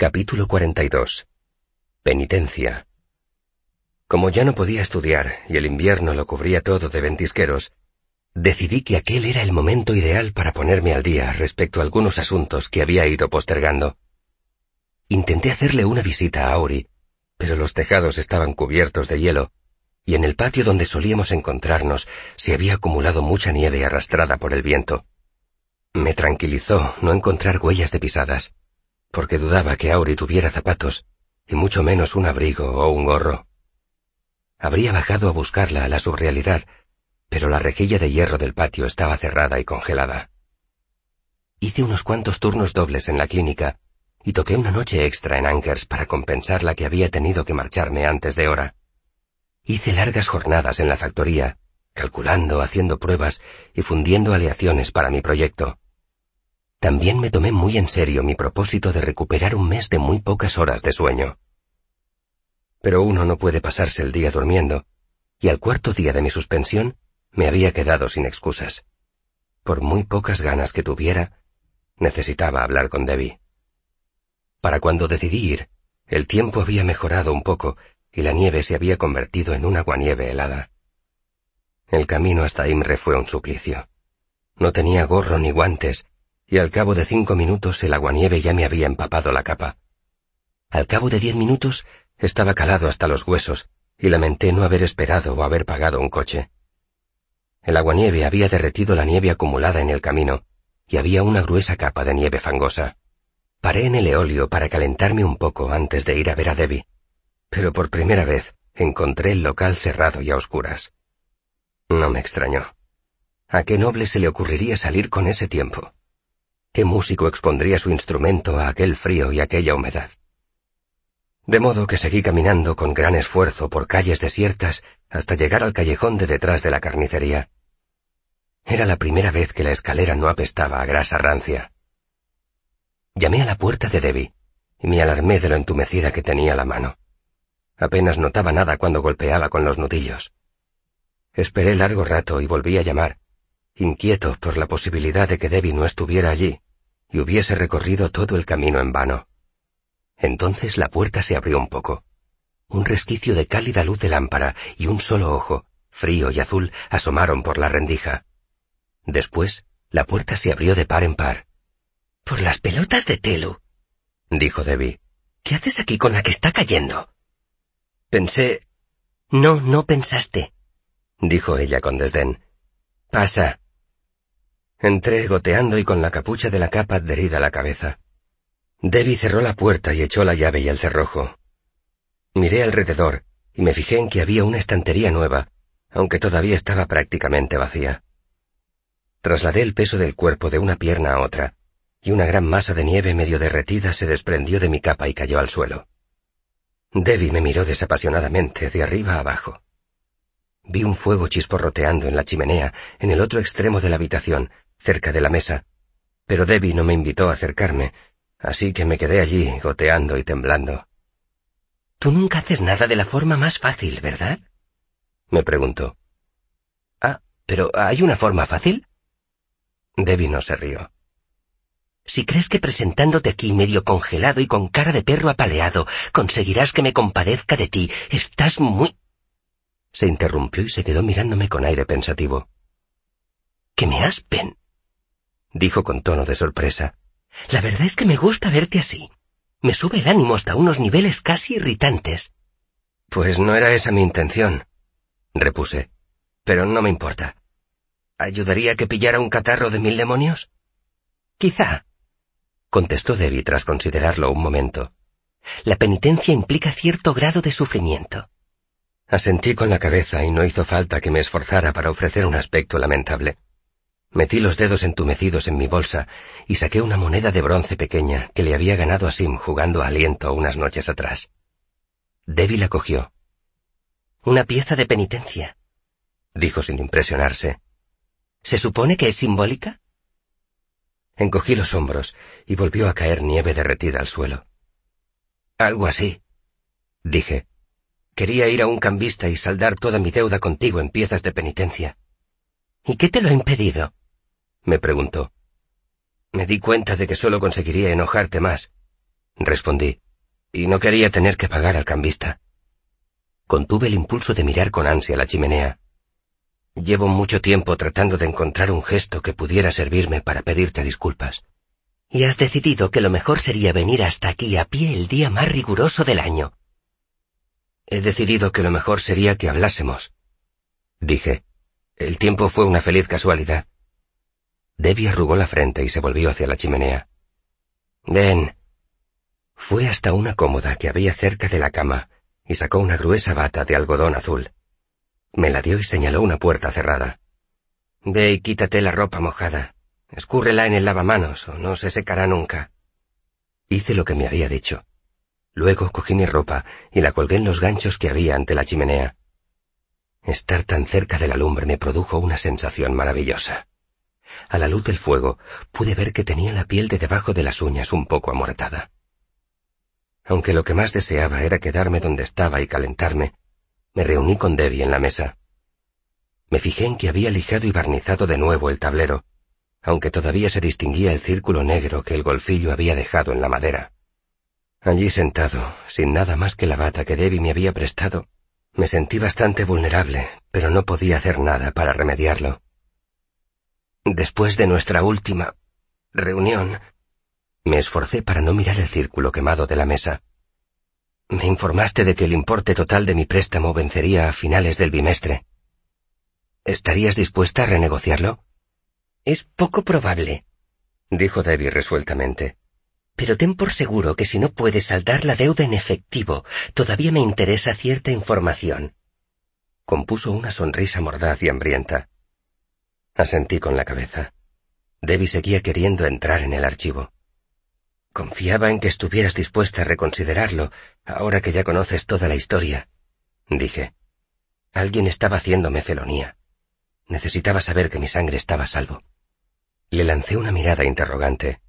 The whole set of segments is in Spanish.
Capítulo 42. Penitencia. Como ya no podía estudiar y el invierno lo cubría todo de ventisqueros, decidí que aquel era el momento ideal para ponerme al día respecto a algunos asuntos que había ido postergando. Intenté hacerle una visita a Auri, pero los tejados estaban cubiertos de hielo, y en el patio donde solíamos encontrarnos se había acumulado mucha nieve arrastrada por el viento. Me tranquilizó no encontrar huellas de pisadas porque dudaba que Auri tuviera zapatos, y mucho menos un abrigo o un gorro. Habría bajado a buscarla a la subrealidad, pero la rejilla de hierro del patio estaba cerrada y congelada. Hice unos cuantos turnos dobles en la clínica, y toqué una noche extra en Ankers para compensar la que había tenido que marcharme antes de hora. Hice largas jornadas en la factoría, calculando, haciendo pruebas y fundiendo aleaciones para mi proyecto. También me tomé muy en serio mi propósito de recuperar un mes de muy pocas horas de sueño. Pero uno no puede pasarse el día durmiendo, y al cuarto día de mi suspensión me había quedado sin excusas. Por muy pocas ganas que tuviera, necesitaba hablar con Debbie. Para cuando decidí ir, el tiempo había mejorado un poco y la nieve se había convertido en una aguanieve helada. El camino hasta Imre fue un suplicio. No tenía gorro ni guantes y al cabo de cinco minutos el aguanieve ya me había empapado la capa. Al cabo de diez minutos estaba calado hasta los huesos, y lamenté no haber esperado o haber pagado un coche. El aguanieve había derretido la nieve acumulada en el camino, y había una gruesa capa de nieve fangosa. Paré en el eolio para calentarme un poco antes de ir a ver a Debbie, pero por primera vez encontré el local cerrado y a oscuras. No me extrañó. ¿A qué noble se le ocurriría salir con ese tiempo? ¿Qué músico expondría su instrumento a aquel frío y aquella humedad? De modo que seguí caminando con gran esfuerzo por calles desiertas hasta llegar al callejón de detrás de la carnicería. Era la primera vez que la escalera no apestaba a grasa rancia. Llamé a la puerta de Debbie y me alarmé de lo entumecida que tenía la mano. Apenas notaba nada cuando golpeaba con los nudillos. Esperé largo rato y volví a llamar, inquieto por la posibilidad de que Debbie no estuviera allí y hubiese recorrido todo el camino en vano. Entonces la puerta se abrió un poco. Un resquicio de cálida luz de lámpara y un solo ojo, frío y azul, asomaron por la rendija. Después, la puerta se abrió de par en par. Por las pelotas de Telu, dijo Debbie. ¿Qué haces aquí con la que está cayendo? Pensé. No, no pensaste, dijo ella con desdén. Pasa. Entré goteando y con la capucha de la capa adherida a la cabeza. Debbie cerró la puerta y echó la llave y el cerrojo. Miré alrededor y me fijé en que había una estantería nueva, aunque todavía estaba prácticamente vacía. Trasladé el peso del cuerpo de una pierna a otra, y una gran masa de nieve medio derretida se desprendió de mi capa y cayó al suelo. Debbie me miró desapasionadamente de arriba a abajo. Vi un fuego chisporroteando en la chimenea, en el otro extremo de la habitación, cerca de la mesa, pero Debbie no me invitó a acercarme, así que me quedé allí, goteando y temblando. Tú nunca haces nada de la forma más fácil, ¿verdad? me preguntó. Ah, pero ¿hay una forma fácil? Debbie no se rió. Si crees que presentándote aquí medio congelado y con cara de perro apaleado conseguirás que me compadezca de ti, estás muy... Se interrumpió y se quedó mirándome con aire pensativo. —¿Que me aspen? Dijo con tono de sorpresa. La verdad es que me gusta verte así. Me sube el ánimo hasta unos niveles casi irritantes. Pues no era esa mi intención, repuse. Pero no me importa. ¿Ayudaría que pillara un catarro de mil demonios? Quizá, contestó Debbie tras considerarlo un momento. La penitencia implica cierto grado de sufrimiento. Asentí con la cabeza y no hizo falta que me esforzara para ofrecer un aspecto lamentable. Metí los dedos entumecidos en mi bolsa y saqué una moneda de bronce pequeña que le había ganado a Sim jugando a aliento unas noches atrás. Debbie la cogió. Una pieza de penitencia, dijo sin impresionarse. ¿Se supone que es simbólica? Encogí los hombros y volvió a caer nieve derretida al suelo. Algo así, dije, Quería ir a un cambista y saldar toda mi deuda contigo en piezas de penitencia. ¿Y qué te lo ha impedido? Me preguntó. Me di cuenta de que solo conseguiría enojarte más. respondí, y no quería tener que pagar al cambista. Contuve el impulso de mirar con ansia la chimenea. Llevo mucho tiempo tratando de encontrar un gesto que pudiera servirme para pedirte disculpas. Y has decidido que lo mejor sería venir hasta aquí a pie el día más riguroso del año. He decidido que lo mejor sería que hablásemos. Dije. El tiempo fue una feliz casualidad. Debbie arrugó la frente y se volvió hacia la chimenea. Ven. Fue hasta una cómoda que había cerca de la cama y sacó una gruesa bata de algodón azul. Me la dio y señaló una puerta cerrada. Ve y quítate la ropa mojada. Escúrrela en el lavamanos o no se secará nunca. Hice lo que me había dicho. Luego cogí mi ropa y la colgué en los ganchos que había ante la chimenea. Estar tan cerca de la lumbre me produjo una sensación maravillosa. A la luz del fuego pude ver que tenía la piel de debajo de las uñas un poco amortada. Aunque lo que más deseaba era quedarme donde estaba y calentarme, me reuní con Debbie en la mesa. Me fijé en que había lijado y barnizado de nuevo el tablero, aunque todavía se distinguía el círculo negro que el golfillo había dejado en la madera. Allí sentado, sin nada más que la bata que Debbie me había prestado, me sentí bastante vulnerable, pero no podía hacer nada para remediarlo. Después de nuestra última reunión, me esforcé para no mirar el círculo quemado de la mesa. Me informaste de que el importe total de mi préstamo vencería a finales del bimestre. ¿Estarías dispuesta a renegociarlo? Es poco probable, dijo Debbie resueltamente. Pero ten por seguro que si no puedes saldar la deuda en efectivo, todavía me interesa cierta información. Compuso una sonrisa mordaz y hambrienta. Asentí con la cabeza. Debbie seguía queriendo entrar en el archivo. Confiaba en que estuvieras dispuesta a reconsiderarlo, ahora que ya conoces toda la historia. Dije. Alguien estaba haciéndome felonía. Necesitaba saber que mi sangre estaba a salvo. Le lancé una mirada interrogante.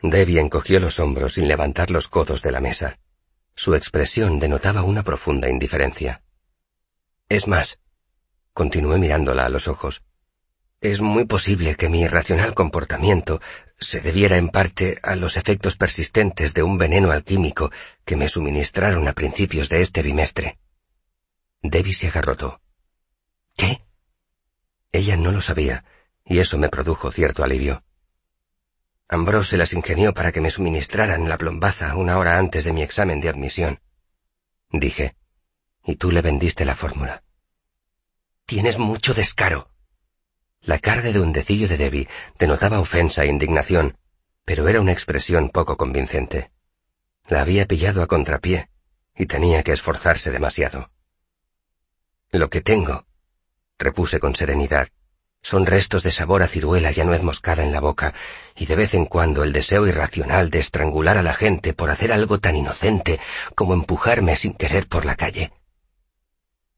Debbie encogió los hombros sin levantar los codos de la mesa. Su expresión denotaba una profunda indiferencia. Es más, continué mirándola a los ojos, es muy posible que mi irracional comportamiento se debiera en parte a los efectos persistentes de un veneno alquímico que me suministraron a principios de este bimestre. Debbie se agarrotó. ¿Qué? Ella no lo sabía, y eso me produjo cierto alivio. Ambrose se las ingenió para que me suministraran la plombaza una hora antes de mi examen de admisión. Dije, y tú le vendiste la fórmula. Tienes mucho descaro. La cara de duendecillo de Debbie denotaba ofensa e indignación, pero era una expresión poco convincente. La había pillado a contrapié, y tenía que esforzarse demasiado. Lo que tengo, repuse con serenidad, son restos de sabor a ciruela y a nuez moscada en la boca, y de vez en cuando el deseo irracional de estrangular a la gente por hacer algo tan inocente como empujarme sin querer por la calle.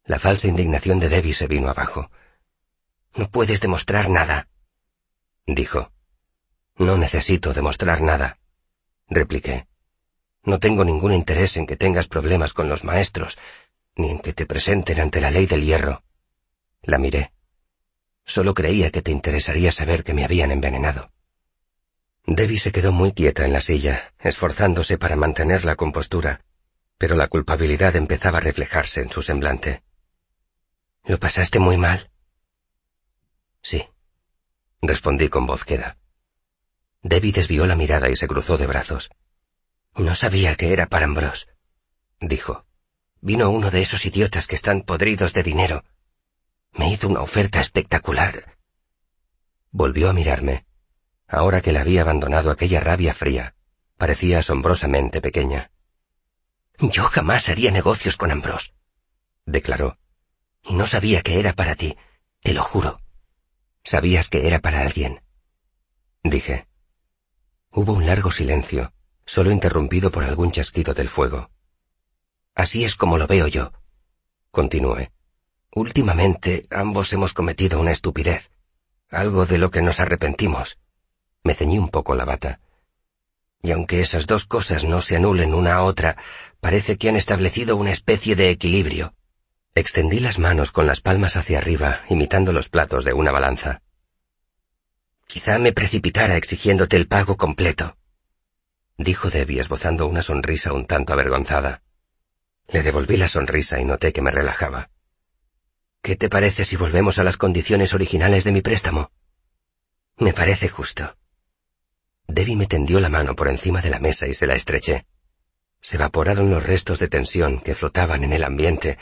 La falsa indignación de Debbie se vino abajo. No puedes demostrar nada, dijo. No necesito demostrar nada, repliqué. No tengo ningún interés en que tengas problemas con los maestros, ni en que te presenten ante la ley del hierro. La miré. Solo creía que te interesaría saber que me habían envenenado. Debbie se quedó muy quieta en la silla, esforzándose para mantener la compostura, pero la culpabilidad empezaba a reflejarse en su semblante. ¿Lo pasaste muy mal? Sí, respondí con voz queda. Debbie desvió la mirada y se cruzó de brazos. No sabía que era para Ambrose, dijo. Vino uno de esos idiotas que están podridos de dinero me hizo una oferta espectacular. Volvió a mirarme. Ahora que la había abandonado aquella rabia fría, parecía asombrosamente pequeña. Yo jamás haría negocios con Ambrose, declaró. Y no sabía que era para ti, te lo juro. Sabías que era para alguien. Dije. Hubo un largo silencio, solo interrumpido por algún chasquido del fuego. Así es como lo veo yo, continué. Últimamente ambos hemos cometido una estupidez, algo de lo que nos arrepentimos. Me ceñí un poco la bata. Y aunque esas dos cosas no se anulen una a otra, parece que han establecido una especie de equilibrio. Extendí las manos con las palmas hacia arriba, imitando los platos de una balanza. Quizá me precipitara exigiéndote el pago completo. dijo Debbie esbozando una sonrisa un tanto avergonzada. Le devolví la sonrisa y noté que me relajaba. ¿Qué te parece si volvemos a las condiciones originales de mi préstamo? Me parece justo. Debbie me tendió la mano por encima de la mesa y se la estreché. Se evaporaron los restos de tensión que flotaban en el ambiente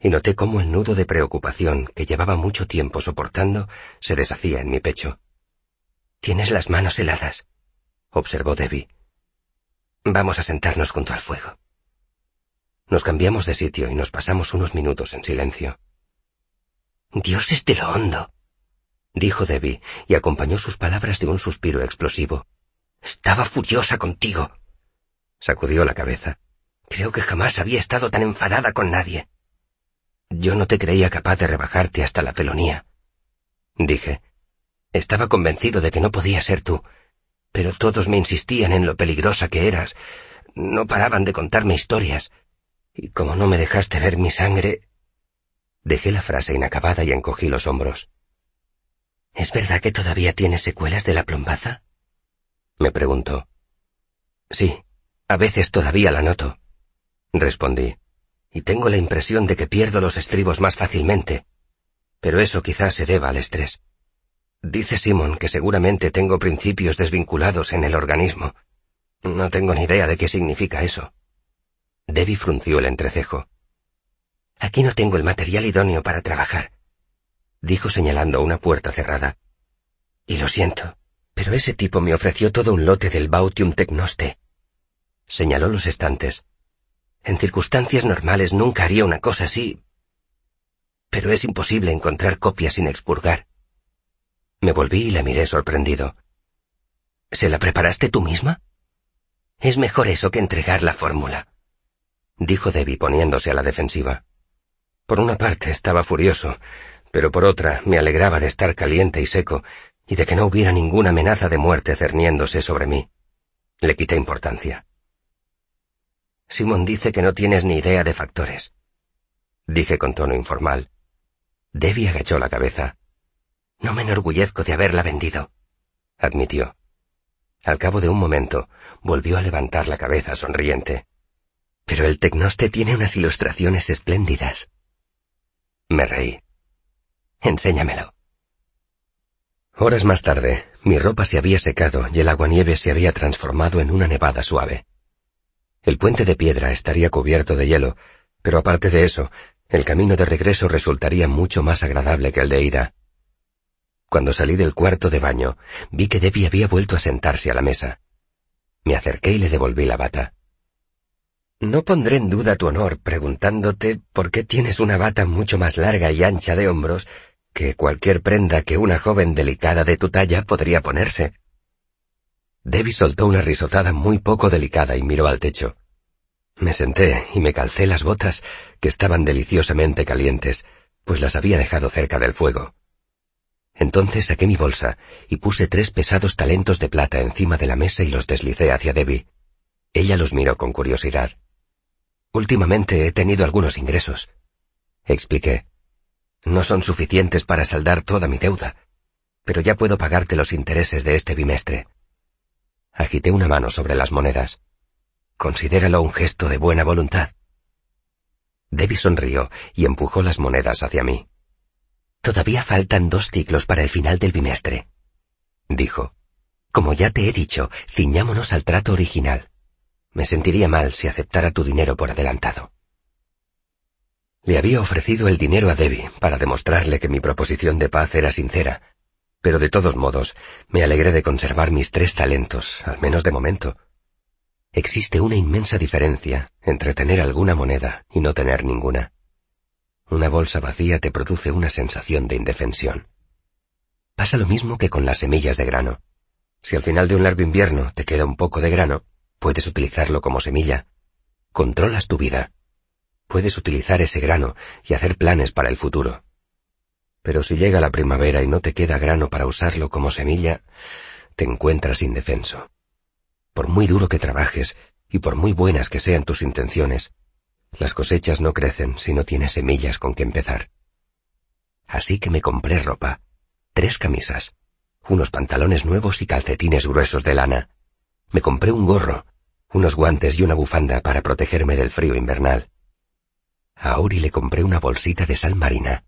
y noté cómo el nudo de preocupación que llevaba mucho tiempo soportando se deshacía en mi pecho. Tienes las manos heladas, observó Debbie. Vamos a sentarnos junto al fuego. Nos cambiamos de sitio y nos pasamos unos minutos en silencio. Dios es de lo hondo, dijo Debbie, y acompañó sus palabras de un suspiro explosivo. Estaba furiosa contigo. Sacudió la cabeza. Creo que jamás había estado tan enfadada con nadie. Yo no te creía capaz de rebajarte hasta la felonía. Dije. Estaba convencido de que no podía ser tú, pero todos me insistían en lo peligrosa que eras. No paraban de contarme historias. Y como no me dejaste ver mi sangre... Dejé la frase inacabada y encogí los hombros. ¿Es verdad que todavía tienes secuelas de la plombaza? Me preguntó. Sí, a veces todavía la noto, respondí, y tengo la impresión de que pierdo los estribos más fácilmente, pero eso quizás se deba al estrés. Dice Simon que seguramente tengo principios desvinculados en el organismo. No tengo ni idea de qué significa eso. Debbie frunció el entrecejo. Aquí no tengo el material idóneo para trabajar, dijo señalando una puerta cerrada. Y lo siento, pero ese tipo me ofreció todo un lote del Bautium Tecnoste. Señaló los estantes. En circunstancias normales nunca haría una cosa así. Pero es imposible encontrar copias sin expurgar. Me volví y la miré sorprendido. ¿Se la preparaste tú misma? Es mejor eso que entregar la fórmula, dijo Debbie poniéndose a la defensiva. Por una parte estaba furioso, pero por otra me alegraba de estar caliente y seco y de que no hubiera ninguna amenaza de muerte cerniéndose sobre mí. Le quité importancia. Simon dice que no tienes ni idea de factores. Dije con tono informal. Debbie agachó la cabeza. No me enorgullezco de haberla vendido, admitió. Al cabo de un momento, volvió a levantar la cabeza sonriente. Pero el tecnoste tiene unas ilustraciones espléndidas. Me reí. Enséñamelo. Horas más tarde, mi ropa se había secado y el aguanieve se había transformado en una nevada suave. El puente de piedra estaría cubierto de hielo, pero aparte de eso, el camino de regreso resultaría mucho más agradable que el de ida. Cuando salí del cuarto de baño, vi que Debbie había vuelto a sentarse a la mesa. Me acerqué y le devolví la bata. No pondré en duda tu honor preguntándote por qué tienes una bata mucho más larga y ancha de hombros que cualquier prenda que una joven delicada de tu talla podría ponerse. Debbie soltó una risotada muy poco delicada y miró al techo. Me senté y me calcé las botas, que estaban deliciosamente calientes, pues las había dejado cerca del fuego. Entonces saqué mi bolsa y puse tres pesados talentos de plata encima de la mesa y los deslicé hacia Debbie. Ella los miró con curiosidad. Últimamente he tenido algunos ingresos, expliqué. No son suficientes para saldar toda mi deuda, pero ya puedo pagarte los intereses de este bimestre. Agité una mano sobre las monedas. Considéralo un gesto de buena voluntad. Debbie sonrió y empujó las monedas hacia mí. Todavía faltan dos ciclos para el final del bimestre, dijo. Como ya te he dicho, ciñámonos al trato original. Me sentiría mal si aceptara tu dinero por adelantado. Le había ofrecido el dinero a Debbie para demostrarle que mi proposición de paz era sincera, pero de todos modos me alegré de conservar mis tres talentos, al menos de momento. Existe una inmensa diferencia entre tener alguna moneda y no tener ninguna. Una bolsa vacía te produce una sensación de indefensión. Pasa lo mismo que con las semillas de grano. Si al final de un largo invierno te queda un poco de grano, puedes utilizarlo como semilla. Controlas tu vida, puedes utilizar ese grano y hacer planes para el futuro. Pero si llega la primavera y no te queda grano para usarlo como semilla, te encuentras indefenso. Por muy duro que trabajes y por muy buenas que sean tus intenciones, las cosechas no crecen si no tienes semillas con que empezar. Así que me compré ropa, tres camisas, unos pantalones nuevos y calcetines gruesos de lana, Me compré un gorro, unos guantes y una bufanda para protegerme del frío invernal. A Auri le compré una bolsita de sal marina,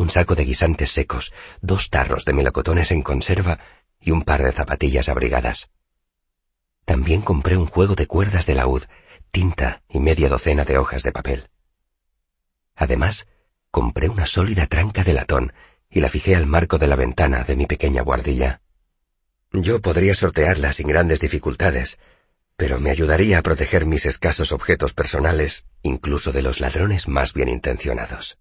un saco de guisantes secos, dos tarros de melocotones en conserva y un par de zapatillas abrigadas. También compré un juego de cuerdas de laúd, tinta y media docena de hojas de papel. Además, compré una sólida tranca de latón y la fijé al marco de la ventana de mi pequeña guardilla. Yo podría sortearla sin grandes dificultades, pero me ayudaría a proteger mis escasos objetos personales, incluso de los ladrones más bien intencionados.